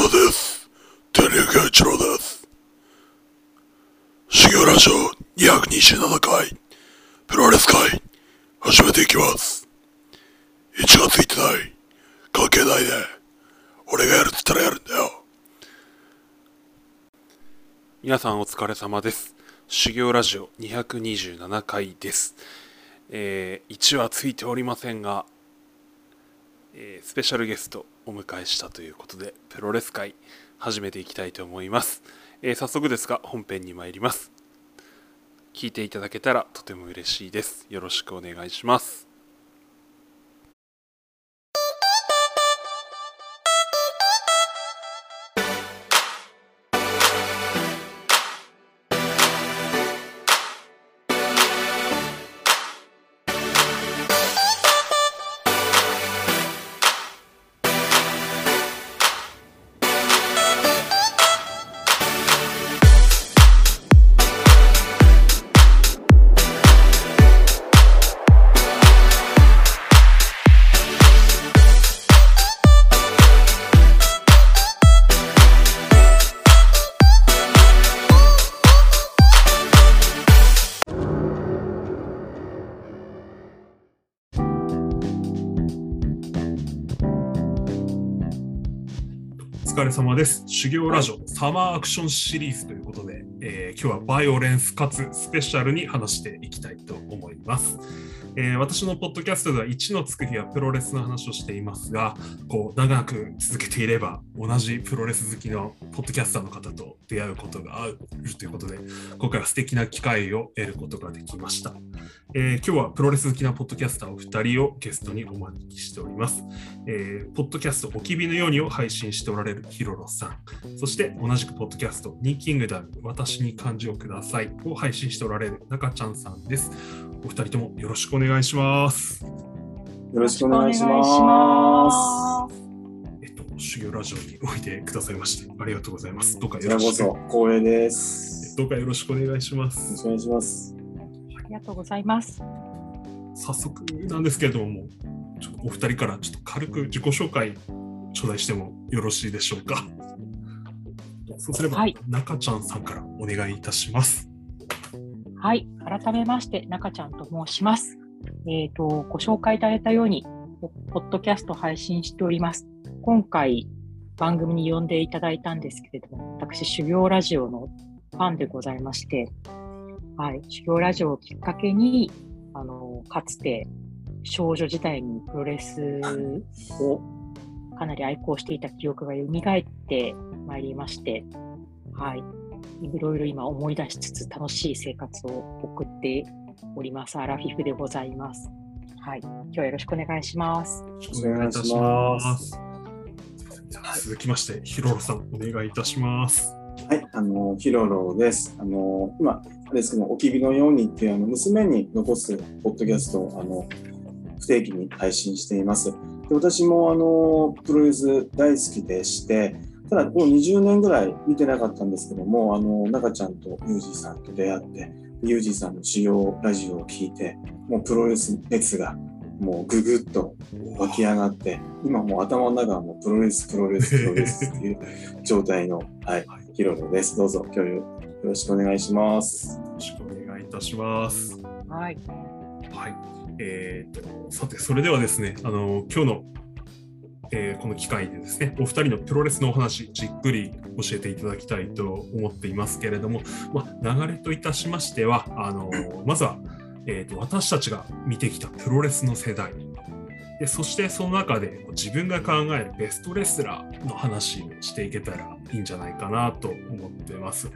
そうです。天竜慶一郎です。修行ラジオ227回、プロレス会、始めていきます。1がついてない。関係ないね。俺がやるって言ったらやるんだよ。皆さんお疲れ様です。修行ラジオ227回です。えー、1はついておりませんが、えースペシャルゲストお迎えしたということで、プロレス界始めていきたいと思います。えー早速ですが、本編に参ります。聞いていただけたらとても嬉しいです。よろしくお願いします。修行ラジオサマーアクションシリーズということで、えー今日はバイオレンスかつスペシャルに話していきたいと思います。えー私のポッドキャストでは1のつく日はプロレスの話をしていますが、こう長く続けていれば同じプロレス好きのポッドキャスターの方と出会うことがあるということで、今回は素敵な機会を得ることができました。えー今日はプロレス好きなポッドキャスターお二人をゲストにお招きしております。えーポッドキャストおきびのようにを配信しておられるヒロロさん、そして同じくポッドキャストニーキングダム私に漢字をくださいを配信しておられる中ちゃんさんです。お二人ともよろしくお願いします。よろしくお願いします。えっと、修行ラジオにおいてくださいましてありがとうございます。どうかよろしくそ光栄です。どうかよろしくお願いしまよろしす。くお願いします。ありがとうございます。早速なんですけれども、ちょっとお二人からちょっと軽く自己紹介頂戴してもよろしいでしょうか。そうすれば、はい中ちゃんさんからお願いいたします。はい、改めまして、中ちゃんと申します。えっ、と、ご紹介いただいたように、ポッドキャスト配信しております。今回、番組に呼んでいただいたんですけれども、私、修行ラジオのファンでございまして、はい、修行ラジオをきっかけに、あの、かつて少女時代にプロレスをかなり愛好していた記憶が蘇ってまいりまして、はい、いろいろ今思い出しつつ楽しい生活を送っております。アラフィフでございます。はい。今日はよろしくお願いします。よろしくお願いいたします。続きまして、ヒロロさん、お願いいたします。はい、あの、ヒロロです。あの、今、あれですけども、おきびのようにっていう、あの、娘に残すポッドキャストを、あの、不定期に配信しています。で私も、あの、プロレス大好きでして、ただ、もう20年ぐらい見てなかったんですけども、あの、中ちゃんとユージさんと出会って、ユージさんの修行ラジオを聞いて、もうプロレス熱が、もうぐぐっと湧き上がって、今もう頭の中はもうプロレス、プロレス、プロレスっていう状態の、はい、ヒロロです。どうぞ、今日よろしくお願いします。よろしくお願いいたします。はい。はい。えー、と、さて、それではですね、あの、今日の、えーこの機会でですね、お二人のプロレスのお話、じっくり教えていただきたいと思っていますけれども、まあ、流れといたしましては、あの、まずは、えー、と私たちが見てきたプロレスの世代、でそしてその中で自分が考えるベストレスラーの話をしていけたらいいんじゃないかなと思ってます。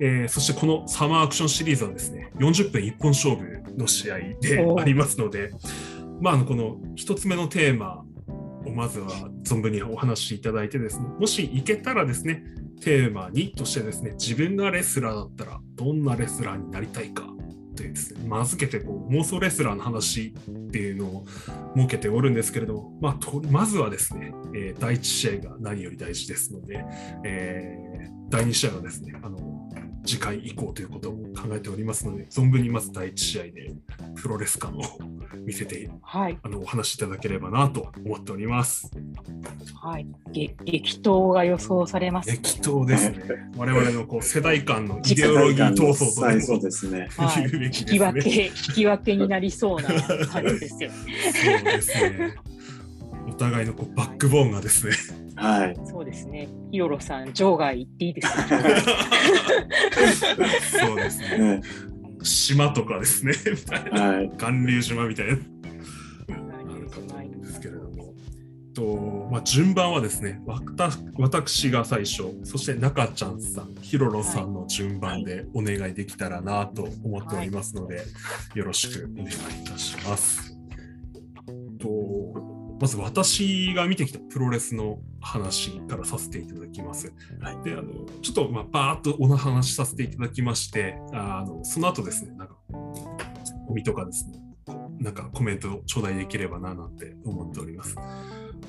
えーそしてこのサマーアクションシリーズはですね、40分一本勝負の試合でありますので、まあ、この一つ目のテーマまずは存分にお話しいただいてですね、もしいけたらですね、テーマ2としてですね、自分がレスラーだったらどんなレスラーになりたいかというですね、名付けてこう妄想レスラーの話っていうのを設けておるんですけれども、まあ、とまずはですね、えー第1試合が何より大事ですので、えー第2試合はですね、あの次回以降ということを考えておりますので、存分にまず第1試合でプロレス感を見せてはい。あのお話しいただければなと思っております。はい、げ激闘が予想されます、ね。激闘ですね。我々のこう世代間のイデオロギー闘争とはい、でもそうですね。はい、引き分け、引き分けになりそうな感じですよね。そうですね。お互いのこうバックボーンがですね。はい。そうですね。ヒロロさん、場外行っていいですか？そうですね。ね島とかですね。みたいな。はい。巌流島みたいな。あるかと思うんですけれども。とまあ、順番はですねわた私が最初そして中ちゃんさんひろろさんの順番でお願いできたらなと思っておりますので、よろしくお願いいたします。とまず私が見てきたプロレスの話からさせていただきます。はいであのちょっとまあバーッとお話しさせていただきましてあのその後ですねなんかゴミとかですねなんかコメントを頂戴できればななんて思っております。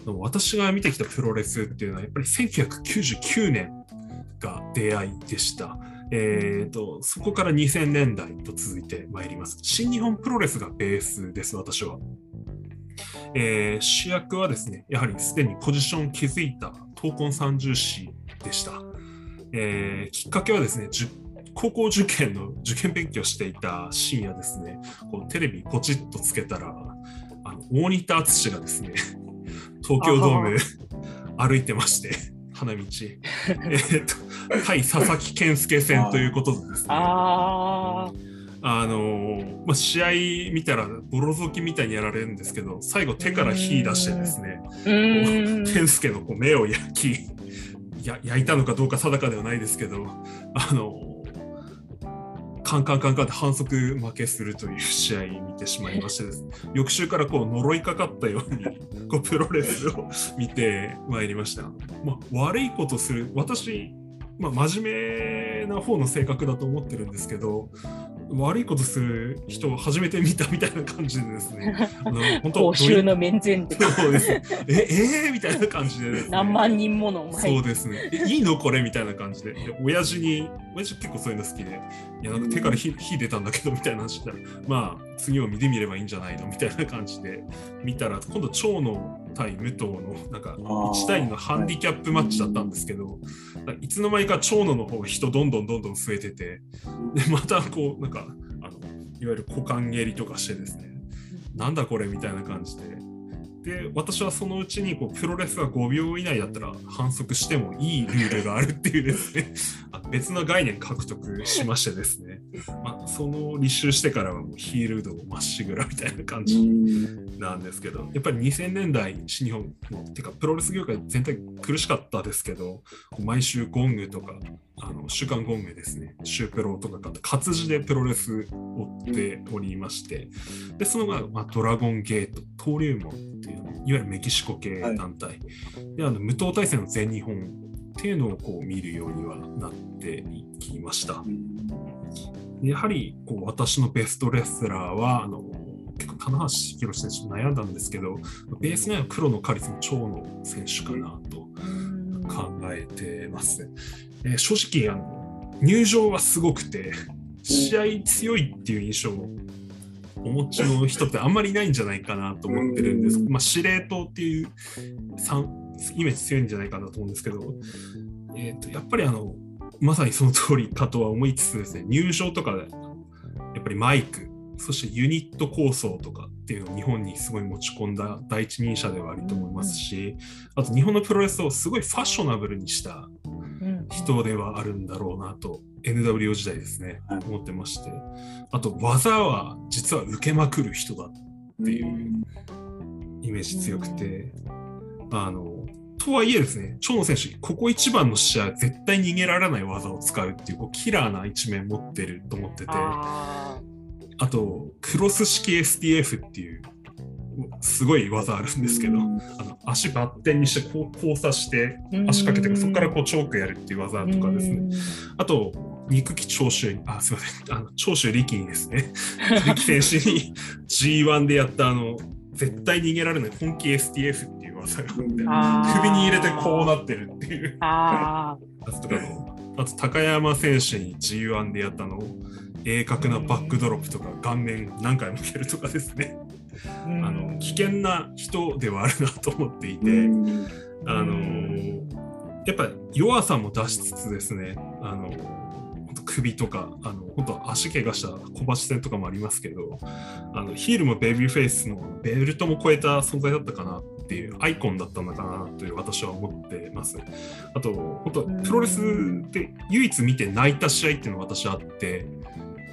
私が見てきたプロレスっていうのはやっぱり1999年が出会いでした。えー、とそこから2000年代と続いてまいります。新日本プロレスがベースです、私は。えー主役はですね、やはりすでにポジションを築いた闘魂三重士でした。えーきっかけはですね、高校受験の受験勉強していた深夜ですね、こうテレビポチッとつけたら、あの大仁田敦がですね、東京ドーム歩いてまして、花道。えーと、対佐々木健介戦ということでですね、ああのーまあ、試合見たらボロゾキみたいにやられるんですけど最後手から火出してですねあ、うーん。健介のこう目を焼きや焼いたのかどうか定かではないですけどあのーカンカンカンカンで反則負けするという試合見てしまいましてですね翌週からこう呪いかかったように こうプロレスを見てまいりました、まあ、悪いことする私まあ、真面目な方の性格だと思ってるんですけど悪いことする人を初めて見たみたいな感じでですね。あの本当公衆の面前で。そうです。ええー、みたいな感じでね、何万人もの前。そうに。ですね。えいいのこれ？みたいな感じで。で親父に、親父結構そういうの好きで、いや、なんか手から火火出たんだけどみたいな話したら、まあ、次を見てみればいいんじゃないの？みたいな感じで見たら、今度、長野対武藤の、なんか、1対2のハンディキャップマッチだったんですけど、いつの間にか長野の方が人どんどんどんどん増えてて、で、またこう、なんか、あの、いわゆる股間蹴りとかしてですね、なんだこれみたいな感じで。で、私はそのうちにこうプロレスが5秒以内だったら反則してもいいルールがあるっていうですね、あ別の概念獲得しましてですね、まあ、その履修してからはもうヒールドまっしぐらみたいな感じなんですけど、やっぱり2000年代新日本の、てかプロレス業界全体苦しかったですけど、毎週ゴングとか、あの週刊ゴングですね、週プロとか活字でプロレスを追っておりまして、で、その、まあ、ドラゴンゲート、登竜門っていう、いわゆるメキシコ系団体、で、あの無党体制の全日本っていうのをこう見るようにはなっていきました。やはりこう私のベストレスラーはあの結構棚橋宏選手悩んだんですけどベースには黒のカリスマ長野選手かなと考えてます。えー正直あの入場はすごくて試合強いっていう印象をお持ちの人ってあんまりいないんじゃないかなと思ってるんです。まあ、司令塔っていうイメージ強いんじゃないかなと思うんですけど、えー、とやっぱりあのまさにその通りかとは思いつつですね入場とかでやっぱりマイクそしてユニット構想とかっていうのを日本にすごい持ち込んだ第一人者ではあると思いますし、あと日本のプロレスをすごいファッショナブルにしたうん人ではあるんだろうなと NWO 時代ですね、はい。思ってまして。あと技は実は受けまくる人だっていうイメージ強くて、あのとはいえですね長野選手ここ一番の試合は絶対逃げられない技を使うっていうこうキラーな一面持ってると思ってて。ああとクロス式 STF っていうすごい技あるんですけど、あの足バッテンにしてこう交差してー足かけてそこからこうチョークやるっていう技とかですね。うん。あと、肉木長州に、あ、すみません、あの長州力にですね、力選手に G1 でやった、あの、絶対逃げられない本気 STF っていう技があって、首に入れてこうなってるっていう。あ とかの、あと、高山選手に G1 でやったのを、鋭角なバックドロップとか、顔面何回も蹴るとかですね、ーあの危険な人ではあるなと思っていて、うんあのやっぱり弱さも出しつつですね、あの首とか、あの本当足怪我した小橋戦とかもありますけど、あのヒールもベイビーフェイスのベルトも超えた存在だったかなっていうアイコンだったのかなという私は思ってます。あと、本当プロレスで唯一見て泣いた試合っていうのが私あって、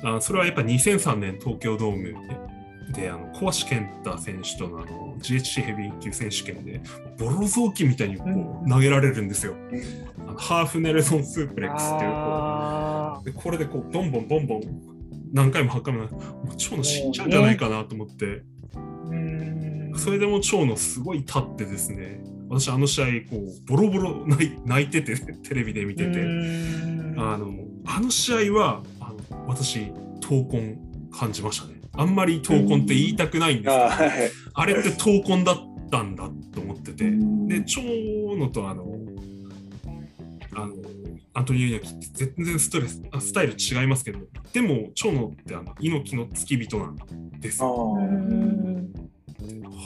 あそれはやっぱ2003年東京ドームで、であの小橋健太選手とのあの GHC ヘビー級選手権で、ボロ雑巾みたいにこう投げられるんですよ。あのハーフネルソンスープレックスっていうこあうでこれでこうボンボンボンボン何回も8回ももう蝶野死んじゃうんじゃないかなと思って、ーうん。それでも蝶野すごい立ってですね私あの試合こうボロボロ泣いてて テレビで見てて、うん。あのあの試合はあの私闘魂感じましたねあんまり闘魂って言いたくないんですけど、あはい。あれって闘魂だったんだと思ってて、で、蝶野とあの、あの、アントニオ猪木って全然ストレスあスタイル違いますけど、でも、蝶野ってあの猪木の付き人なんです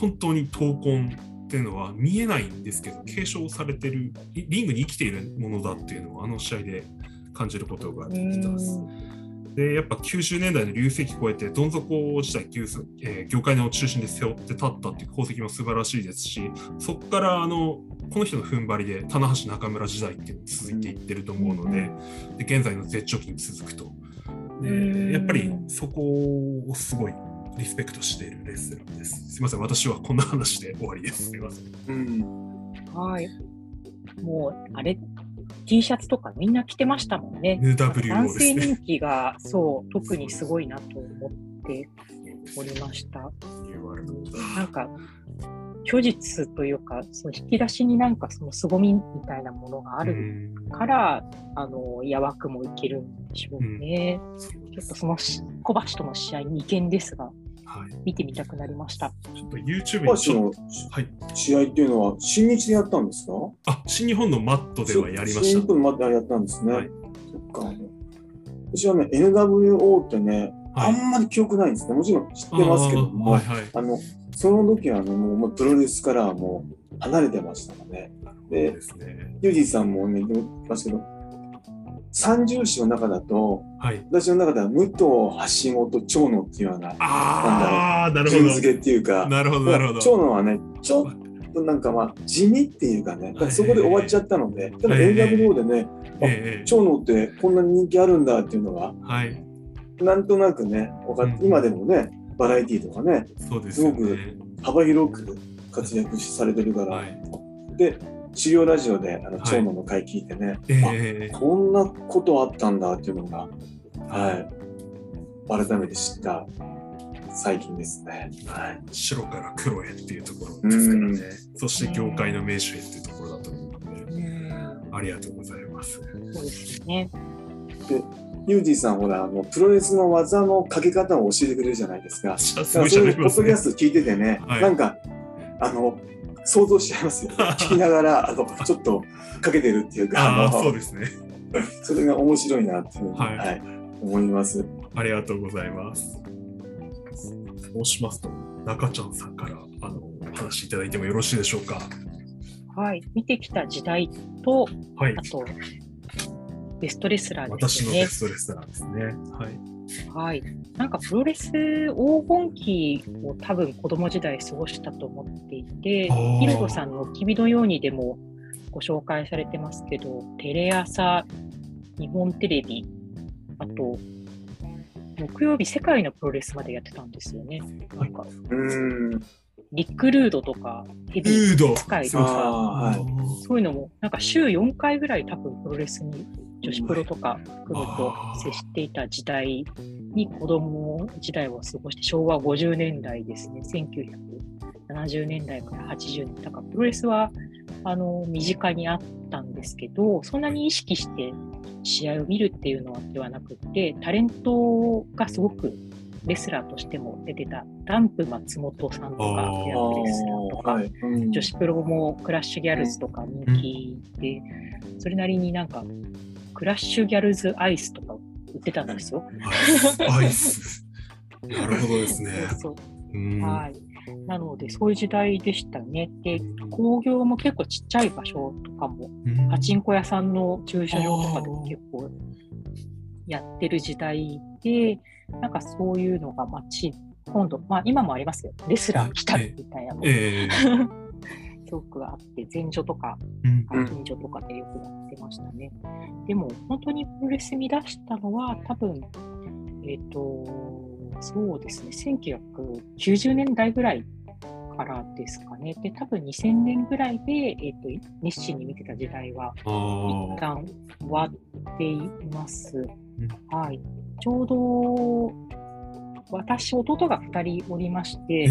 本当に闘魂っていうのは見えないんですけど、継承されてる、リリングに生きているものだっていうのをあの試合で感じることができたんです。でやっぱ90年代の流石超えてどん底時代、えー業界の中心で背負って立ったっていう功績も素晴らしいですしそこからあのこの人の踏ん張りで棚橋中村時代っていうのが続いていってると思うのでで現在の絶頂期に続くと。でやっぱりそこをすごいリスペクトしているレスラーです。すいません私はこんな話で終わりです。すいません。うん。はい。もう、あれ、T シャツとかみんな着てましたもんね。NWO 男性人気が、そう、特にすごいなと思っておりました。なんか、虚実というか、その引き出しになんかその凄みみたいなものがああるから、あの、やわくもいけるんでしょうね。ちょっとそのし小橋との試合、2件ですが、はい、見てみたくなりました。ちょっと YouTube 橋にはい、試合っていうのは新日でやったんですか？あ新日本のマットではやりました新日本までやったんですね。はいそっか。私はね、NWO ってね、はいあんまり記憶ないんですね。もちろん知ってますけども、はいはいあの、その時はあの、もうプロレスからはもう離れてましたので、そうでで、すね。ユージーさんもね、言ってますけど、三重視の中だと、はい。私の中では武藤、橋本、長野っていうような、ああ、なるほ順付けっていうど。か、なるほど、なるほど。長野はね、ちょっとなんかまあ、地味っていうかね、そこで終わっちゃったので、ただええ NWO でね、長野ってこんなに人気あるんだっていうのが、はい。なんとなくね、今でもね、バラエティーとかね、そうですよね。幅広く活躍されてるから、はい。で、修行ラジオであのはい長野の回聞いてね、ええあこんなことあったんだっていうのが、はい、改めて知った最近ですね。はい。白から黒へっていうところですからねうん。そして業界の名手へっていうところだと思うので、うんありがとうございます。そうですよね。ユージーさん、ほら、あのプロレスの技のかけ方を教えてくれるじゃないですか。すだからそういうポッドキャ。スト聞いててね、はいなんか、あの、想像しちゃいますよ。聞きながら、あの、ちょっとかけてるっていうか、そうですね。それが面白いなっていうふうに、ははいい思います。ありがとうございます。そうしますと、中ちゃんさんからあのお話しいただいてもよろしいでしょうか？はい。見てきた時代と、はいあ。と、ベストレスラーですよね私のベ。ストレスラーですね。はい。はい。なんかプロレス黄金期を多分子供時代過ごしたと思っていてあー、ヒルドさんの君のようにでもご紹介されてますけど、テレ朝、日本テレビ、あと、木曜日世界のプロレスまでやってたんですよね。なんか。リックルードとか、ヘビールードスカイとあか。そういうのも、なんか週4回ぐらい多分プロレスに女子プロとか含むと接していた時代に子供時代を過ごして、昭和50年代ですね、1970年代から80年、だからプロレスはあの身近にあったんですけど、そんなに意識して試合を見るっていうのはではなくて、タレントがすごくレスラーとしても出てた、ダンプ松本さんとか、ペアレスラーとか、はい。うん。女子プロもクラッシュギャルズとか人気で、それなりになんか、クラッシュギャルズアイスとか売ってたんですよ。アイス。なるほどですね。そううんはい。なので、そういう時代でしたね。で、工業も結構ちっちゃい場所とかも、うんパチンコ屋さんの駐車場とかでも結構やってる時代で、なんかそういうのが街、今度、まあ今もありますよ。レスラー来たみたいなええすごくあって、前所とかうんうん近所とかでよくやってましたね。でも、本当にプロレス見出したのは、多分えっ、と、そうですね、1990年代ぐらいからですかね。で、多分2000年ぐらいで、えっ、と、熱心に見てた時代は、一旦終わっています。はい。ちょうど、私、弟が2人おりまして、え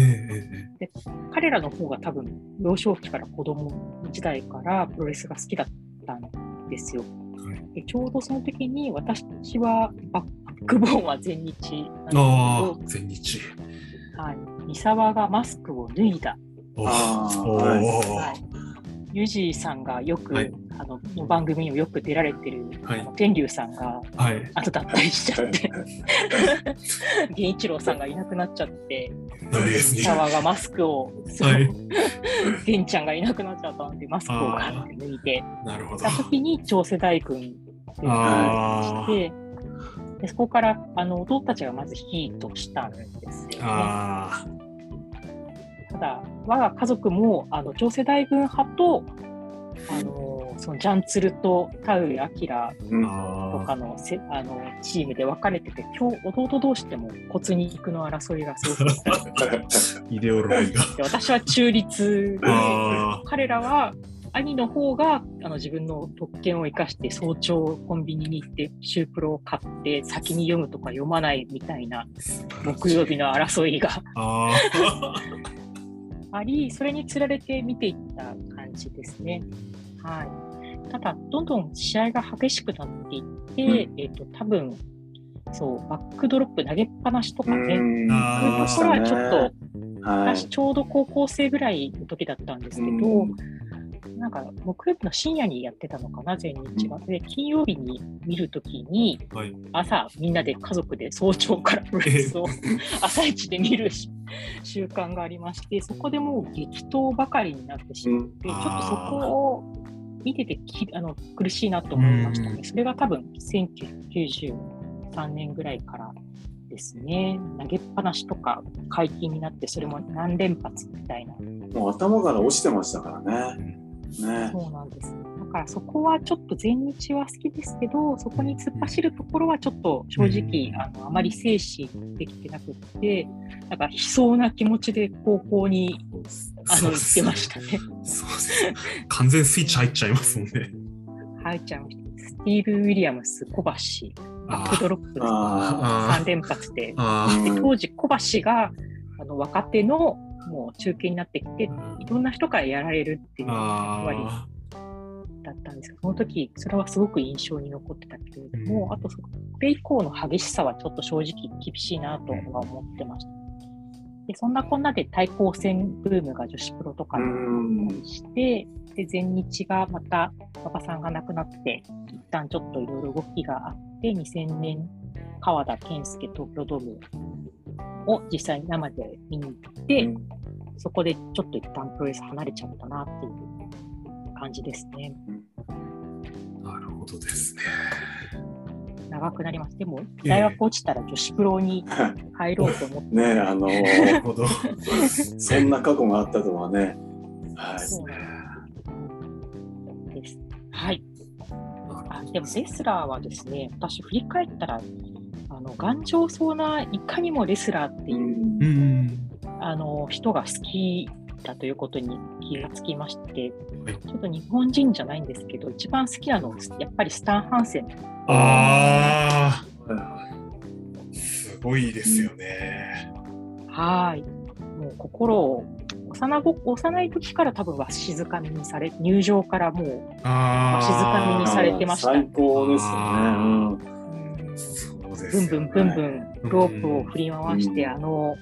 ええ彼らの方が多分幼少期から子供時代からプロレスが好きだったんですよ。えはい。でちょうどその時に私はバックボーンは全日ああ、全日。はい、三沢がマスクを脱いだ、はい。はい、ユージさんがよく、はいあのの番組にもよく出られてる、はいあの天竜さんがはい。後だったりしちゃって 源一郎さんがいなくなっちゃってないですね。三沢がマスクをはい 源ちゃんがいなくなっちゃったんでマスクをガッて脱いで。なるほどた。時に超世代軍っていして、でそこからあの弟たちがまずヒートしたんですよ、ね。あただ、我が家族もあの超世代軍派と、あのそのジャンツルと田上明うんあ。とかのせあのチームで分かれてて、今日弟同士でも骨肉の争いがすごく イデオロギーが。で私は中立彼らは兄の方があの自分の特権を生かして早朝コンビニに行ってシュープロを買って先に読むとか読まないみたいな木曜日の争いがあ ありそれにつられて見ていった感じですね。はい、ただどんどん試合が激しくなっていって、えっと多分そうバックドロップ投げっぱなしとかね、そういうところはちょっとはい私ちょうど高校生ぐらいの時だったんですけど、うんなんか木曜日の深夜にやってたのかな、全日が。で、金曜日に見るときに、あ。はい。朝みんなで家族で早朝からプロレスを 朝一で見るし習慣がありまして、そこでもう激闘ばかりになってしまって、ちょっとそこを見ててきあの苦しいなと思いましたね。それが多分1993年ぐらいからですね、投げっぱなしとか解禁になって、それも何連発みたいなもう頭から落ちてましたからね。ね。そうなんです。だからそこはちょっと全日は好きですけど、そこに突っ走るところはちょっと正直、あのあまり静止できてなくって、なんか悲壮な気持ちで高校にあの行ってましたね。そうです。完全スイッチ入っちゃいますもんね。入っちゃいました。スティーブ・ウィリアムス、小橋、バックドロップああ3連発で、当時小橋があの若手のもう中堅になってきて、いろんな人からやられるっていうあ割あだったんですけど、その時それはすごく印象に残ってたけれども、うんあとそれ以降の激しさはちょっと正直厳しいなとは思ってました。でそんなこんなで対抗戦ブームが女子プロとかうにん。して、で全日がまた馬場さんが亡くなって、一旦ちょっといろいろ動きがあって、2000年、川田健介東京ドームを実際に生で見に行って、そこでちょっと一旦プロレス離れちゃったなっていう感じですね。なるほどですね。長くなります。でも、ええ大学落ちたら女子プロに入ろうと思って、ねあのなーるほど。そんな過去があったとはね。はい。です。はい。あでも、レスラーはですね、私振り返ったら、あの頑丈そうないかにもレスラーっていう、うん。あの人が好きだということに気がつきまして、はいちょっと日本人じゃないんですけど、一番好きなのはやっぱりスタン・ハンセンあはあ、すごいですよね。はい。もう心を幼ご幼い時から多分わしづかみにされ、入場からもう、ああ。静かにいされてました最高ですよね。そうですブンブンブンブンはいロープを振り回して、うんあの、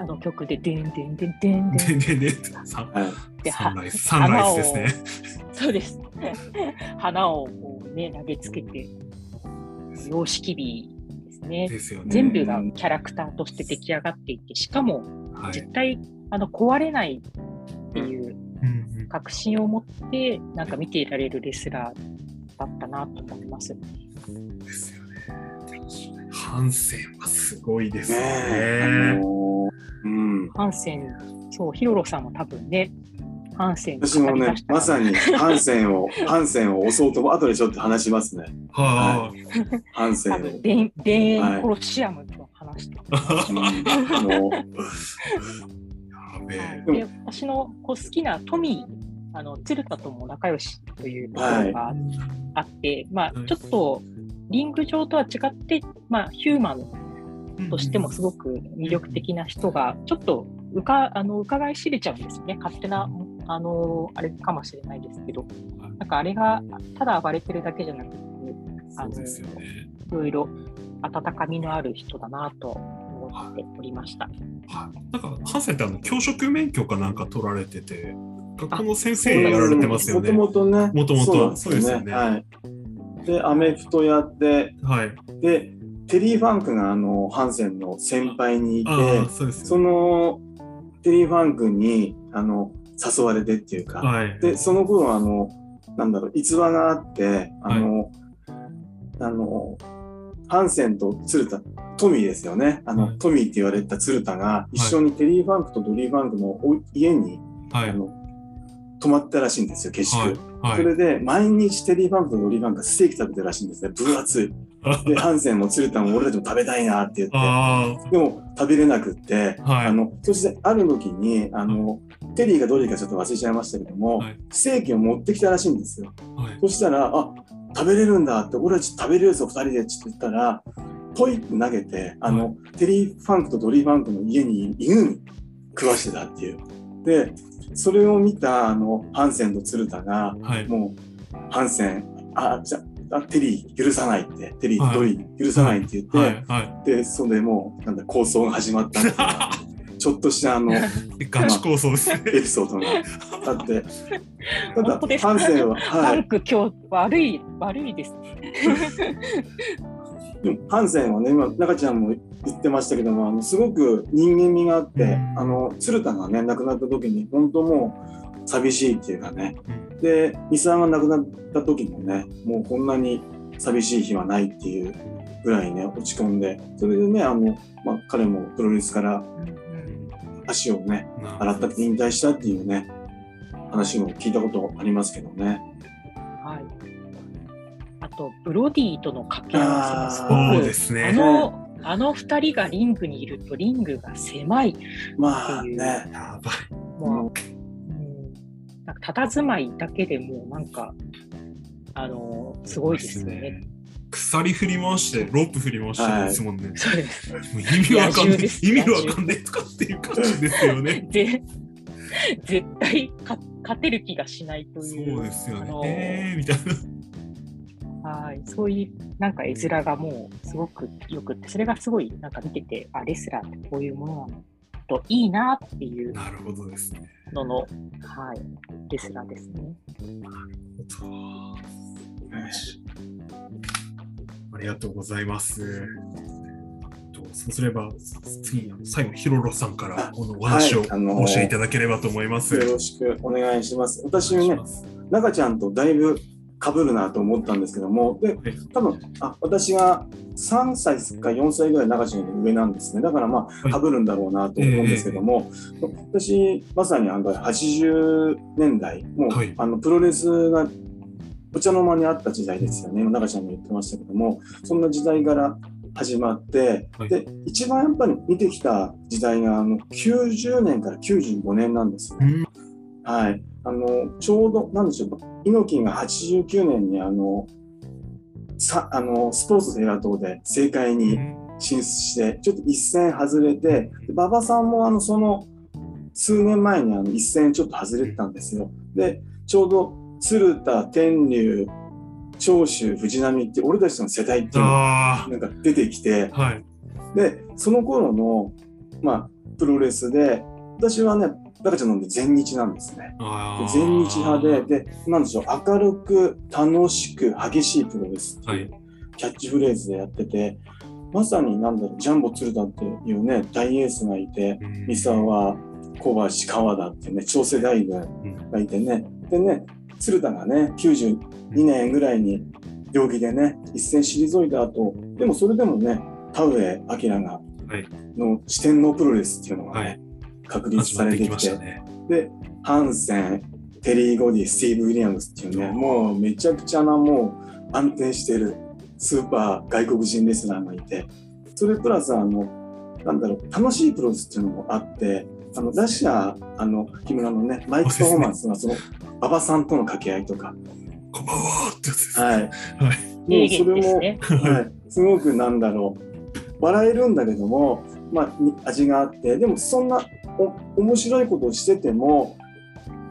あの曲で、でんでんでんでんでんでででサンはい。で、サンライズサンライズですね。そうです。花をこうね、投げつけて、様式美ですね。ですよね。全部がキャラクターとして出来上がっていて、しかも、はい絶対あの壊れないっていううん確信を持って、なんか見ていられるレスラーだったなと思います。うんですよね。ハンセンはすごいですねね。うん。ハンセン、そう、ヒロロさんも多分ね、ハンセン私もね、まさに。にハンセンを、ハンセンを押そうとも、後でちょっと話しますね。はハンセンを。田田園コロシアムの話とか。うんもうい。やべえ。で私のこう好きなトミー、あの鶴田とも仲良しというところがあって、まあはいちょっとリング上とは違って、まあ、ヒューマンとしてもすごく魅力的な人が、ちょっとうかあの伺い知れちゃうんですよね、勝手なあのあれかもしれないですけど、なんかあれがただ暴れてるだけじゃなくて、あの。いろいろ温かみのある人だなと思っておりました。はいなんか、ハンセンってあの教職免許かなんか取られてて、学校の先生やられてますよね。もともとね。もともとそうですよねはい。で、アメフトやって、はい。で、テリー・ファンクがあの、ハンセンの先輩にいて、ああ、そ。の、テリー・ファンクに、あの、誘われてっていうか、はい。で、その頃、あの、なんだろう、逸話があって、あの、あの、ハンセンと鶴田、トミーですよね。あの、はいトミーって言われた鶴田が、一緒にテリー・ファンクとドリー・ファンクのお家に、はい。あの、泊まったらしいんですよ、下宿。はい。はいそれで、毎日テリー・ファンクとドリー・ファンクがステーキ食べてるらしいんですね。分厚い。で、ハンセンも鶴田も俺たちも食べたいなって言って。あでも食べれなくって、はいあのそしてある時にあの、テリーがどれかちょっと忘れちゃいましたけども、はいステーキを持ってきたらしいんですよ。あ。はい。そしたら、あ食べれるんだって、俺たち食べれるぞ、2人でって言ったら、ポイって投げて、あの、テリー・ファンクとドリー・ファンクの家に犬に食わしてたっていう。で、それを見たあのハンセンと鶴田が、はい。もう、ハンセン、あ、じゃあ、テリー許さないって、テリーはいとドリー許さないって言って、はい。はで、それでもう、なんだ、構想が始まったっ ちょっとしたあの、エい。ガチ構想ですね。ピソードがあって。ただハンセンは、フはい。今日悪い、悪いです。でもハンセンはね、今、中ちゃんも言ってましたけども、あのすごく人間味があって、うんあの、鶴田がね、亡くなった時に、本当もう、寂しいっていうかね。で、ミサが亡くなった時もね、もうこんなに寂しい日はないっていうぐらいね、落ち込んで、それでね、あの、まあ、彼もプロレスから足をね、洗ったって引退したっていうね、話も聞いたことありますけどね。はい。あと、ブロディとの掛け合わせもすごあーく、そうですあね。の、あの二人がリングにいると、リングが狭い。まあね、やばい。もう、佇まいだけでもうなんか、あのすごいですよね。。鎖振り回して、ロープ振り回してるんですもんね。そうです。意味わかんねえ野獣で。す意味わかんねえとかっていう感じですよね。で絶対か勝てる気がしないとそいう。うですよねあの。えーみたいな。はい、そういうなんか絵面がもうすごくよくって、それがすごいなんか見てて、あ、レスラーってこういうものなのといいなっていうなるほどですね。のの、はい、レスラーですね。よしありがとうございます。とそうすれば、次、最後、ヒロロさんからあこのお話をはいあのお教えいただければと思います。よろしくお願いします。私ね中ちゃんとだいぶ被るなと思ったんですけども、で、多分あ私が3歳か4歳ぐらい中ちゃんより上なんですね。だからまあ、はい被るんだろうなと思うんですけども、私、まさにあの80年代、もう、はいあのプロレスがお茶の間にあった時代ですよね。中ちゃんも言ってましたけども、そんな時代から始まって、はいで、一番やっぱり見てきた時代があの90年から95年なんですね。うんはい。あの、ちょうど、なんでしょう、猪木が89年にあの、さあのスポーツフェア等で政界に進出して、ちょっと一線外れて、で馬場さんもあのその数年前にあの一線ちょっと外れてたんですよ。で、ちょうど鶴田、天竜、長州、藤波って俺たちの世代っていうのがあなんか出てきて、あ、はい。で、その頃の、まあ、プロレスで、私はね、中ちゃんので全日なんですね。全日派で、で、なんでしょう、明るく、楽しく、激しいプロレスっていうはい。キャッチフレーズでやってて、まさになんだろう、ジャンボ鶴田っていうね、大エースがいて、うん。三沢、小橋、川田ってね、長世大軍うん。がいてね、でね、鶴田がね、92年ぐらいに病気でね、一戦退いた後、でもそれでもね、田上明が、はい。の四天王プロレスっていうのがね、はい確立されてきて、ましたね。で、ハンセン、テリー・ゴディ、スティーブ・ウィリアムスっていうね、うんもうめちゃくちゃなもう安定してるスーパー外国人レスラーがいて、それプラスあの、なんだろう、楽しいプロレスっていうのもあって、あの、ラッシャー、あの、木村のね、マイクパフォーマンスがその、馬場さんとの掛け合いとか、こんばんはってやつです。はい。はい。名もうそれも、ね。はい、すごくなんだろう笑えるんだけども、まあ、に味があってでもそんなお面白いことをしてても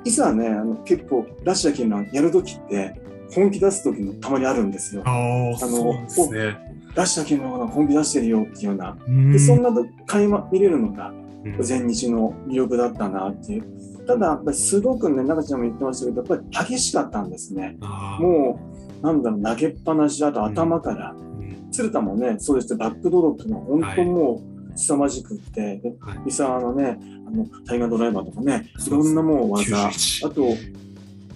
いざねあの結構ラッシャーキーのやる時って本気出す時もたまにあるんですよ。ああ、のそうですね。ラッシャーキーの本気出してるよっていうようなうんでそんな会話見れるのがうん前日の魅力だったなっていう。ただやっぱりすごくね中ちゃんも言ってましたけどやっぱり激しかったんですね。もうなんだろう投げっぱなしあと頭から。うん鶴田もね、そうですね、バックドロップが本当もう凄まじくって、ではい三沢のね、あのタイガードライバーとかね、いろんなもう技、あ91と、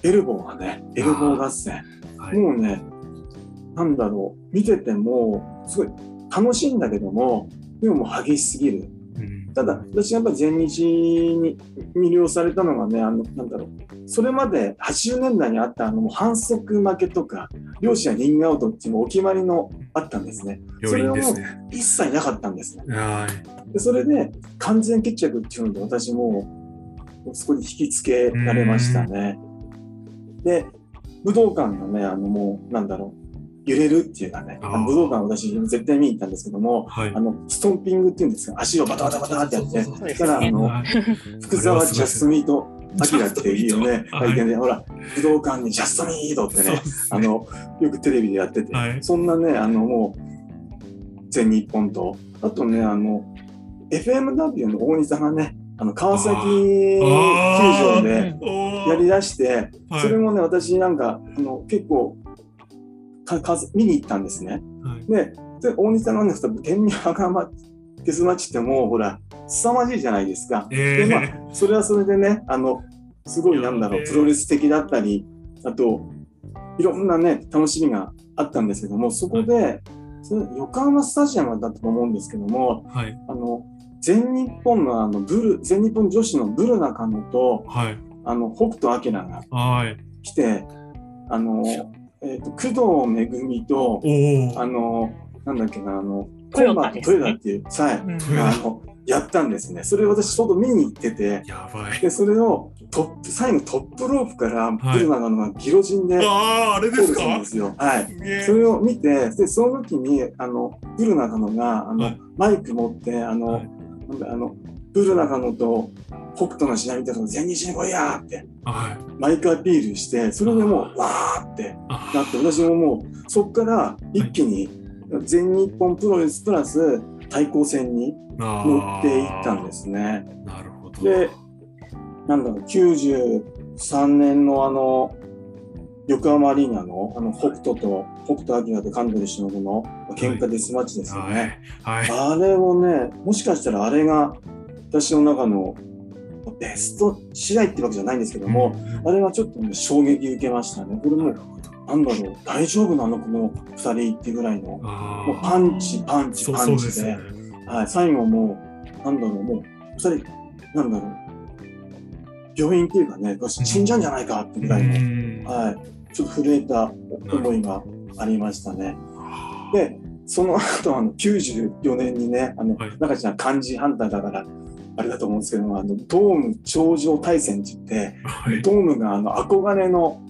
エルボーがね、エルボー合戦、はい。もうね、なんだろう、見てても、すごい楽しいんだけども、でももう激しすぎる。うんただ、私やっぱり全日に魅了されたのがね、あの、なんだろう、それまで80年代にあったあの反則負けとか、両者リングアウトっていうのお決まりのあったんですね。それはもう。一切なかったんですね。はい。でそれで完全決着っていうので私もそこに引きつけられましたね。で、武道館がね、あのもうなんだろう、揺れるっていうかね、あの武道館私絶対見に行ったんですけども、はい。あ。のストンピングっていうんですか、足をバタバタバタってやって、そしたらあのはい。福沢ジャストミートアキラっていうね、はい。会見で、ほら、武道館にジャストミートってね、あの、よくテレビでやってて、はい。そんなね、あの、もう、全日本と、あとね、あの、FMW の大西さんがね、あの、川崎球場でやりだして、はい。それもね、私なんか、あの、結構、見に行ったんですね。はいで、で大西さんがね、天に赤マゲスマッチってもう、ほら、凄まじいじゃないですか。えで、まあえ、それはそれでね、あの、すごいなんだろう、プロレス的だったり、あと、いろんなね、楽しみがあったんですけども、そこで、それ横浜スタジアムだったと思うんですけども、はい。あの、全日本のあの、ブル、全日本女子のブル中野と、はい。あの、北斗晶がはい。来て、あの、えっ、と、工藤めぐみと。あの、なんだっけな、あの、トヨタねトヨタっていう、はい、うんあの、やったんですね。それ私、ちょうど見に行ってて、やばい。で、それをトップ、最後トップロープからはいブルナガのがギロチンでああ、あれですか？するんですよ。はい。それを見て、で、その時に、あの、ブルナガノが、あの、はいマイク持って、あの、はいなんだあの、ブルナガノと北斗の試合見たら全日に来いやーって、はい。マイクアピールして、それでもう、わーってあなって、私ももう、そこから一気に、全日本プロレスプラス対抗戦に乗っていったんですね。なるほど。でなんだろう、93年のあの、横浜アリーナのあの北斗と北斗晶と神取忍の喧嘩デスマッチですよね。はい。はい。あれをね、もしかしたらあれが私の中のベスト試合ってわけじゃないんですけども、うん。あれはちょっと、ね、衝撃受けましたね。これもう、なんだろう、大丈夫なの？この2人ってぐらいの、もうパンチ、パンチ、パンチで。はい、最後もう、なんだろう、もう、二人、なんだろう、病院っていうかね、死んじゃうんじゃないかってぐらいの、うん。はい、ちょっと震えた思いがありましたね。で、その後、あの、94年にね、あの、はい。中ちゃん漢字ハンターだから、あれだと思うんですけども、あの、ドーム頂上対戦って言って、はい。ドームがあの、憧れの、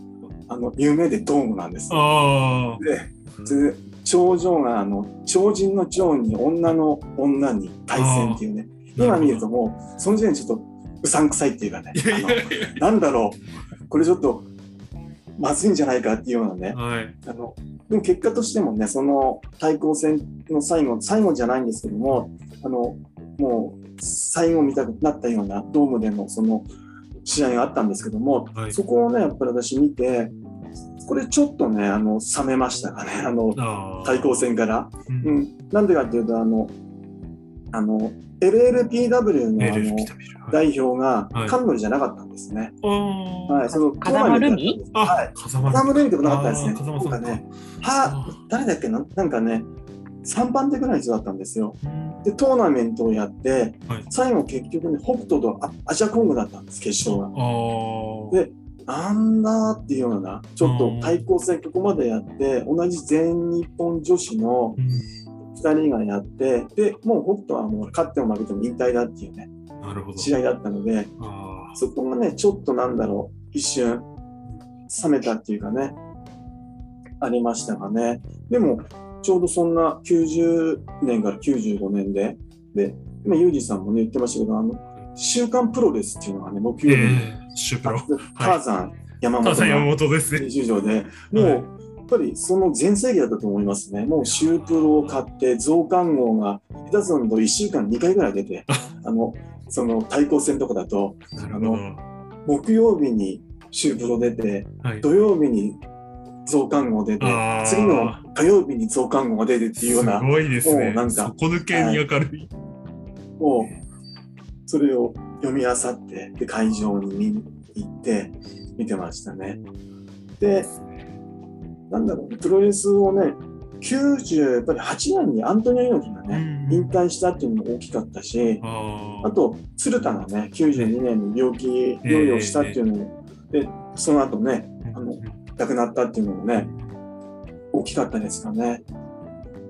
あの、夢でドームなんです。あで、で頂上があの超人の長に女の女に対戦っていうねあ。今見るともうその時点でちょっとうさんくさいっていうかねなんだろうこれちょっとまずいんじゃないかっていうようなねや。はい。あのでも結果としてもねその対抗戦の最後最後じゃないんですけどもあのもう最後見たくなったようなドームでのその試合があったんですけども、はい。そこをねやっぱり私見てこれちょっとね、あの、冷めましたかね、あの、対抗戦から。ううん。ん。なんでかっていうと、あの、あの、LLPW のあの代表がはい。彼女じゃなかったんですね。あー。はい、その風間ルミ？はい。風間ルミ。とかなかったですね。あー風間さんか。なんかね。は、誰だっけな？なんかね、3番手ぐらいの人だったんですよ。うんで、トーナメントをやって、はい最後結局ね、北斗とアアジャコングだったんです、決勝が。でなんだっていうような、ちょっと対抗戦ここまでやって、同じ全日本女子のうん2人がやって、で、もう北斗はもう勝っても負けても引退だっていうね、なるほど。試合だったので、あそこがね、ちょっとなんだろう、一瞬、冷めたっていうかね、ありましたがね。でも、ちょうどそんな90年から95年で、で、今、ユージさんもね、言ってましたけど、あの、週刊プロレスっていうのがね、木ー曜日に、えー、シュプロ。ターザン、山本山が本ですね。練習場で、もう、はいやっぱりその全盛期だったと思いますね。もうシュープロを買って、増刊号が、下手すると1週間2回ぐらい出て、あの、その対抗戦とかだと、なるほど。木曜日にシュープロ出て、はい。土曜日に増刊号出て次の火曜日に増刊号が出てっていうような、すごいですね。なんか底抜けに明るい。もう、それを読み漁って、で、会場に見に行って、見てましたね。で、なんだろう、プロレスをね、90、やっぱり8年にアントニオ猪木がね、うん引退したっていうのも大きかったし、あと、鶴田がね、92年に病気療養したっていうのも、で、その後ね、あの亡くなったっていうのもね、大きかったですかね。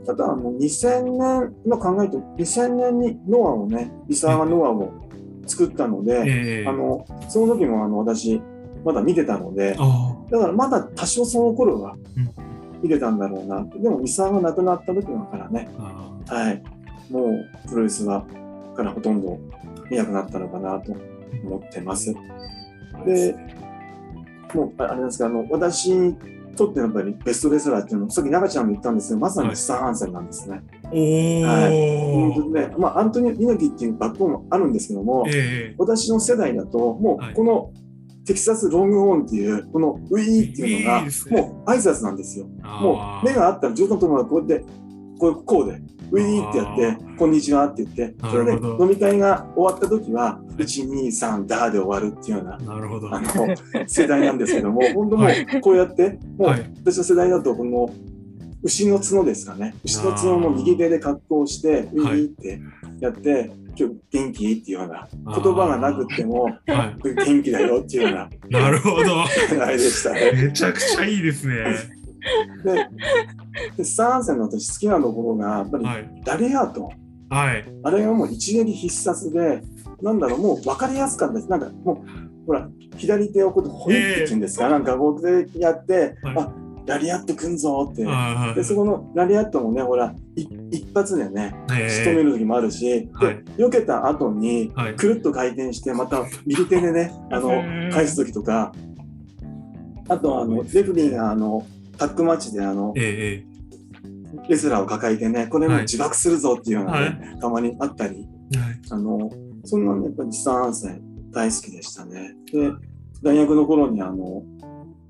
ただ、あの、2000年、今考えると、2000年にノアをね、伊沢がノアを作ったので、ええ。あの、その時もあの、私、まだ見てたので、あだからまだ多少その頃はうん。見てたんだろうなって。でも、伊沢が亡くなった時だからね、はい、もうプロレスはからほとんど見なくなったのかなと思ってます。で、もうああれなんですか、あの私にとってのやっぱりベストレスラーっていうのは、さっき中ちゃんも言ったんですけど、まさにスタン・ハンセンなんですね。ーおー。本当にねまあ、アントニオ猪木っていうバックボーンもあるんですけども、ええ。私の世代だと、もはいうこのテキサスロングホーンっていう、このウィーっていうのがもう挨拶なんですよ。もあう目があったら上手のところがこうやって、こうこうで、ウィーってやってあ、こんにちはって言って、それで飲み会が終わった時は、1、2、3、ダーで終わるっていうような、なるほど。あの、世代なんですけども、本当もうこうやって、もうはい私の世代だと、この、牛の角ですかね。牛の角の右手で格好して、ウィーってやって、今日元気？っていうような、言葉がなくっても、は元気だよっていうような、い。なるほど。あれでしたね。めちゃくちゃいいですね。で、でスターハンセンの私好きなところが、やっぱりはい。ラリアート。はい。あれがもう一撃必殺で、なんだろう、もう分かりやすかったです。なんかもう、ほら、左手をこうやってホイっていうんですか、なんか僕でやって、はいあラリアットくんぞって。はいで、そこのラリアットもね、ほら、い一発でね、ええ仕留める時もあるし、はいで、避けた後に、はい。くるっと回転して、また右手でね、あのうん、返す時とか、あと、あの、レフェリーが、あの、タックマッチで、あの、ええレスラーを抱えてね、これもはい。自爆するぞっていうようなね、たまにあったり、ええはい。あの、そんなね、やっぱりスタン・ハンセン大好きでしたね。で、大学の頃にあの、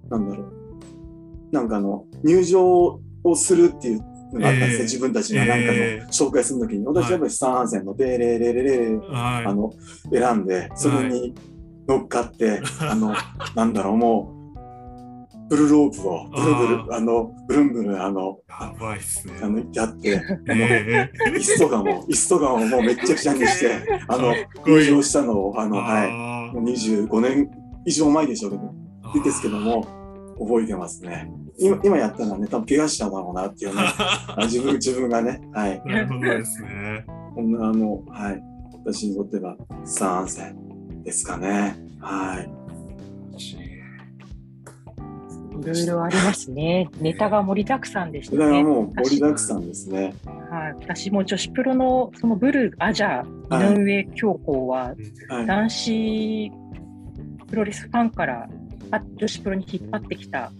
なんだろう、なんかあの、入場をするっていうのがあったんですね、ええ。自分たちがなんかのええ。紹介するときに、私はやっぱりスタン・ハンセンのデーレーレーレーレーはい。あの、選んで、それに乗っかって、あの、なんだろう、もう、ブルロープを、ブルブル、あの、ブルンブルン、あの、やばいっすね。あの、やって、ええ椅子とかも、椅子とかももうめっちゃくちゃにして、あの入場したのを、あの、はい、あもう25年以上前でしょうけど、ーですけども、覚えてますね。今、今やったらね、多分怪我しちゃうだろうなっていうね、あ自分、自分がね、はい。なるほどですね。こんな、あの、はい。私にとっては、3戦ですかね。はい。いろいろありますね。ネタが盛りだくさんでしたそれはね。もう盛りだくさんですね。はい、私も女子プロのそのブルーアジャはい井上京子ははい。男子プロレスファンからあ女子プロに引っ張ってきた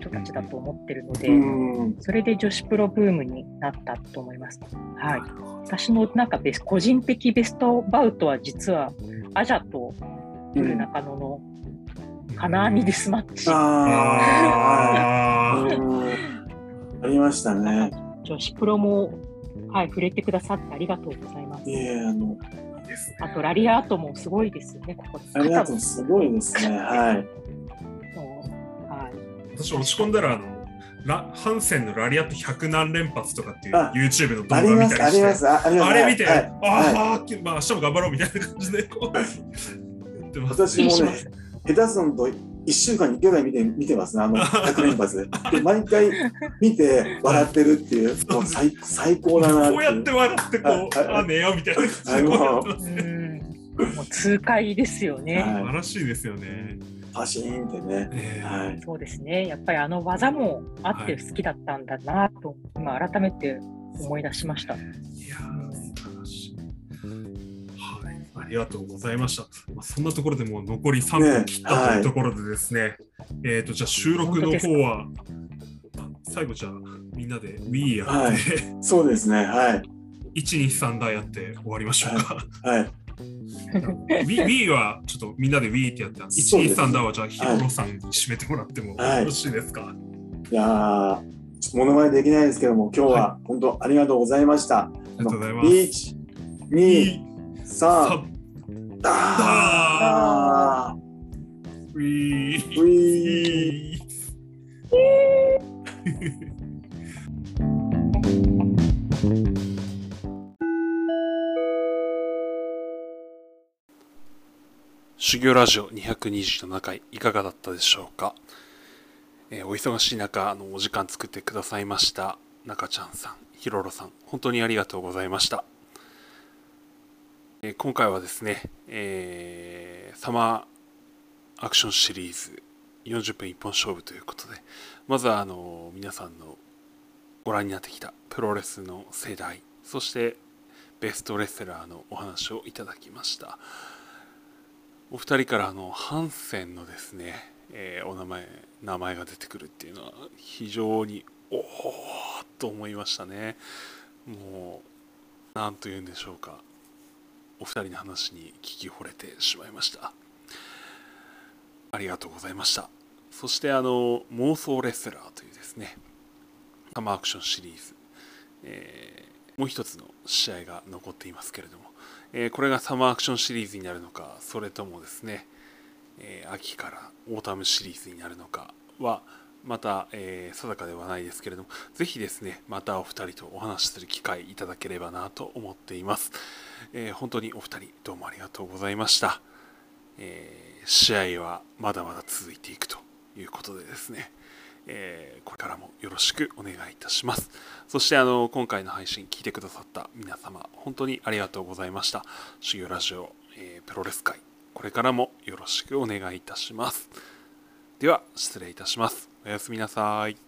人たちだと思ってるので、うん。それで女子プロブームになったと思います。はい、私のなんかベス個人的ベストバウトは実はアジャとブルー中野の金網デスマッチ。あありましたね。女子プロも、はい、触れてくださってありがとうございますい。え、あの、ですあと、ラリアートもすごいですよね、ここ。ありがとう、すごいですね。はい。はい。私落ち込んだらあのラハンセンのラリアット100何連発とかっていうあ YouTube の動画見たりしてあれ見て、はいあはあ、まあ明日も頑張ろうみたいな感じでこうやってます私もね下手すんと1週間に1回ぐらい見て見てますね、あの100連発で。で毎回見て笑ってるっていう、もう最最高だなこうやって笑ってこう、はいはいあ寝ようみたいな感じ。もう痛快ですよね。はい素晴らしいですよね。パシーンってね。えーはい。そうですね。やっぱりあの技もあって好きだったんだなと、今改めて思い出しました。いやりがとうございました。まあ、そんなところでもう残り3分切ったというところでですね、えっ、と、じゃあ収録の方は、あ最後じゃあみんなで Wii やって、はいそうですね。はい。1、2、3だやって終わりましょうか。はい。Wii, はちょっとみんなで Wii ってやって、1、2、そうです3だはじゃあヒロロさんに締めてもらってもよはいろしいですか？いやー、ちょっと物まねできないですけども、今日は本当ありがとうございました。ありがとうございます。1、2、3、さあウィー。ー、ウィー。修行ラジオ227回いかがだったでしょうか、えーお忙しい中あのお時間作ってくださいました中ちゃんさんひろろさん本当にありがとうございました、え今回はですね、えーサマーアクションシリーズ40分一本勝負ということでまずはあの皆さんのご覧になってきたプロレスの世代そしてベストレスラーのお話をいただきました。お二人からあのハンセンのですね、えーお名前名前が出てくるっていうのは非常におおと思いましたね。もう何と言うんでしょうか。お二人の話に聞き惚れてしまいました。ありがとうございました。そしてあの妄想レスラーというですねサマーアクションシリーズ、えーもう一つの試合が残っていますけれどもえーこれがサマーアクションシリーズになるのかそれともですね、えー秋からオータムシリーズになるのかはまた、えー定かではないですけれどもぜひですねまたお二人とお話しする機会いただければなと思っています、えー本当にお二人どうもありがとうございました、えー試合はまだまだ続いていくということでですね。えこれからもよろしくお願いいたします。そしてあの今回の配信聞いてくださった皆様本当にありがとうございました。修行ラジオ、えープロレス界これからもよろしくお願いいたします。では失礼いたします。おやすみなさい。